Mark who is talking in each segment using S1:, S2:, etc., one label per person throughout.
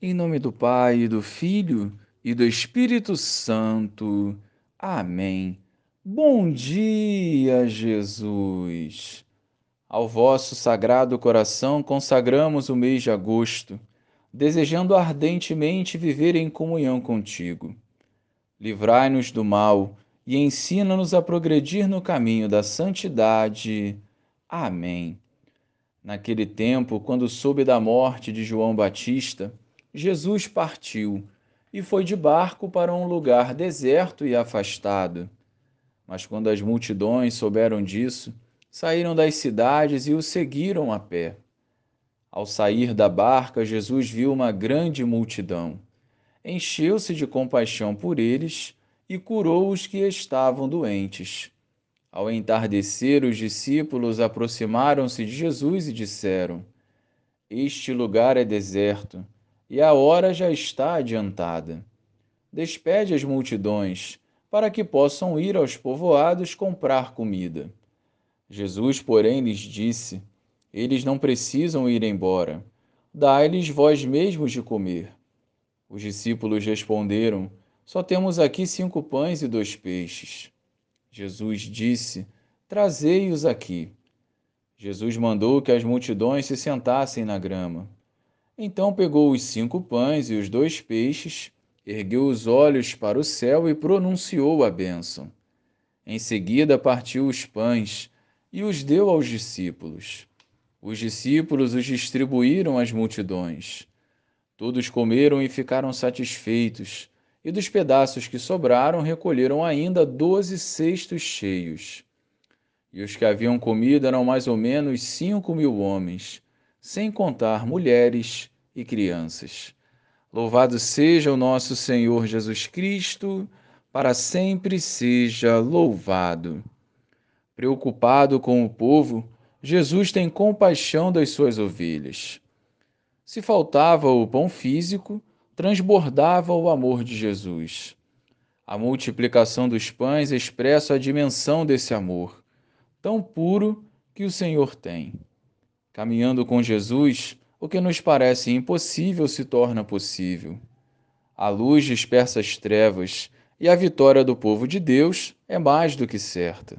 S1: Em nome do Pai, do Filho e do Espírito Santo. Amém. Bom dia, Jesus. Ao vosso sagrado coração consagramos o mês de agosto, desejando ardentemente viver em comunhão contigo. Livrai-nos do mal e ensina-nos a progredir no caminho da santidade. Amém. Naquele tempo, quando soube da morte de João Batista, Jesus partiu e foi de barco para um lugar deserto e afastado. Mas quando as multidões souberam disso, saíram das cidades e o seguiram a pé. Ao sair da barca, Jesus viu uma grande multidão. Encheu-se de compaixão por eles e curou os que estavam doentes. Ao entardecer, os discípulos aproximaram-se de Jesus e disseram: Este lugar é deserto e a hora já está adiantada. Despede as multidões, para que possam ir aos povoados comprar comida. Jesus, porém, lhes disse: Eles não precisam ir embora. Dai-lhes vós mesmos de comer. Os discípulos responderam: Só temos aqui cinco pães e dois peixes. Jesus disse: Trazei-os aqui. Jesus mandou que as multidões se sentassem na grama. Então pegou os cinco pães e os dois peixes, ergueu os olhos para o céu e pronunciou a bênção. Em seguida partiu os pães e os deu aos discípulos. Os discípulos os distribuíram às multidões. Todos comeram e ficaram satisfeitos, e dos pedaços que sobraram recolheram ainda doze cestos cheios. E os que haviam comido eram mais ou menos cinco mil homens sem contar mulheres e crianças. Louvado seja o nosso Senhor Jesus Cristo, para sempre seja louvado. Preocupado com o povo, Jesus tem compaixão das suas ovelhas. Se faltava o pão físico, transbordava o amor de Jesus. A multiplicação dos pães expressa a dimensão desse amor, tão puro que o Senhor tem. Caminhando com Jesus, o que nos parece impossível se torna possível. A luz dispersa as trevas e a vitória do povo de Deus é mais do que certa.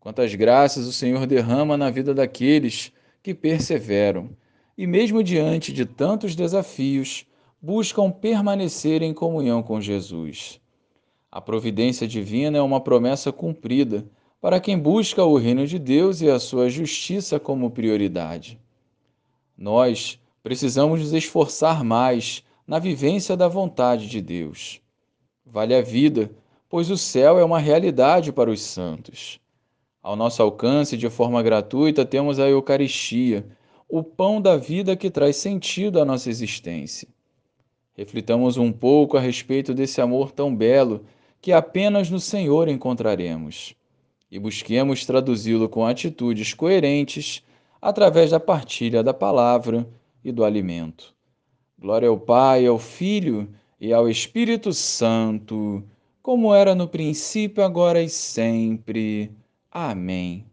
S1: Quantas graças o Senhor derrama na vida daqueles que perseveram e, mesmo diante de tantos desafios, buscam permanecer em comunhão com Jesus. A providência divina é uma promessa cumprida para quem busca o reino de Deus e a sua justiça como prioridade. Nós precisamos nos esforçar mais na vivência da vontade de Deus. Vale a vida, pois o céu é uma realidade para os santos. Ao nosso alcance, de forma gratuita, temos a Eucaristia, o pão da vida que traz sentido à nossa existência. Reflitamos um pouco a respeito desse amor tão belo que apenas no Senhor encontraremos e busquemos traduzi-lo com atitudes coerentes através da partilha da palavra e do alimento. Glória ao Pai, ao Filho e ao Espírito Santo, como era no princípio, agora e sempre. Amém.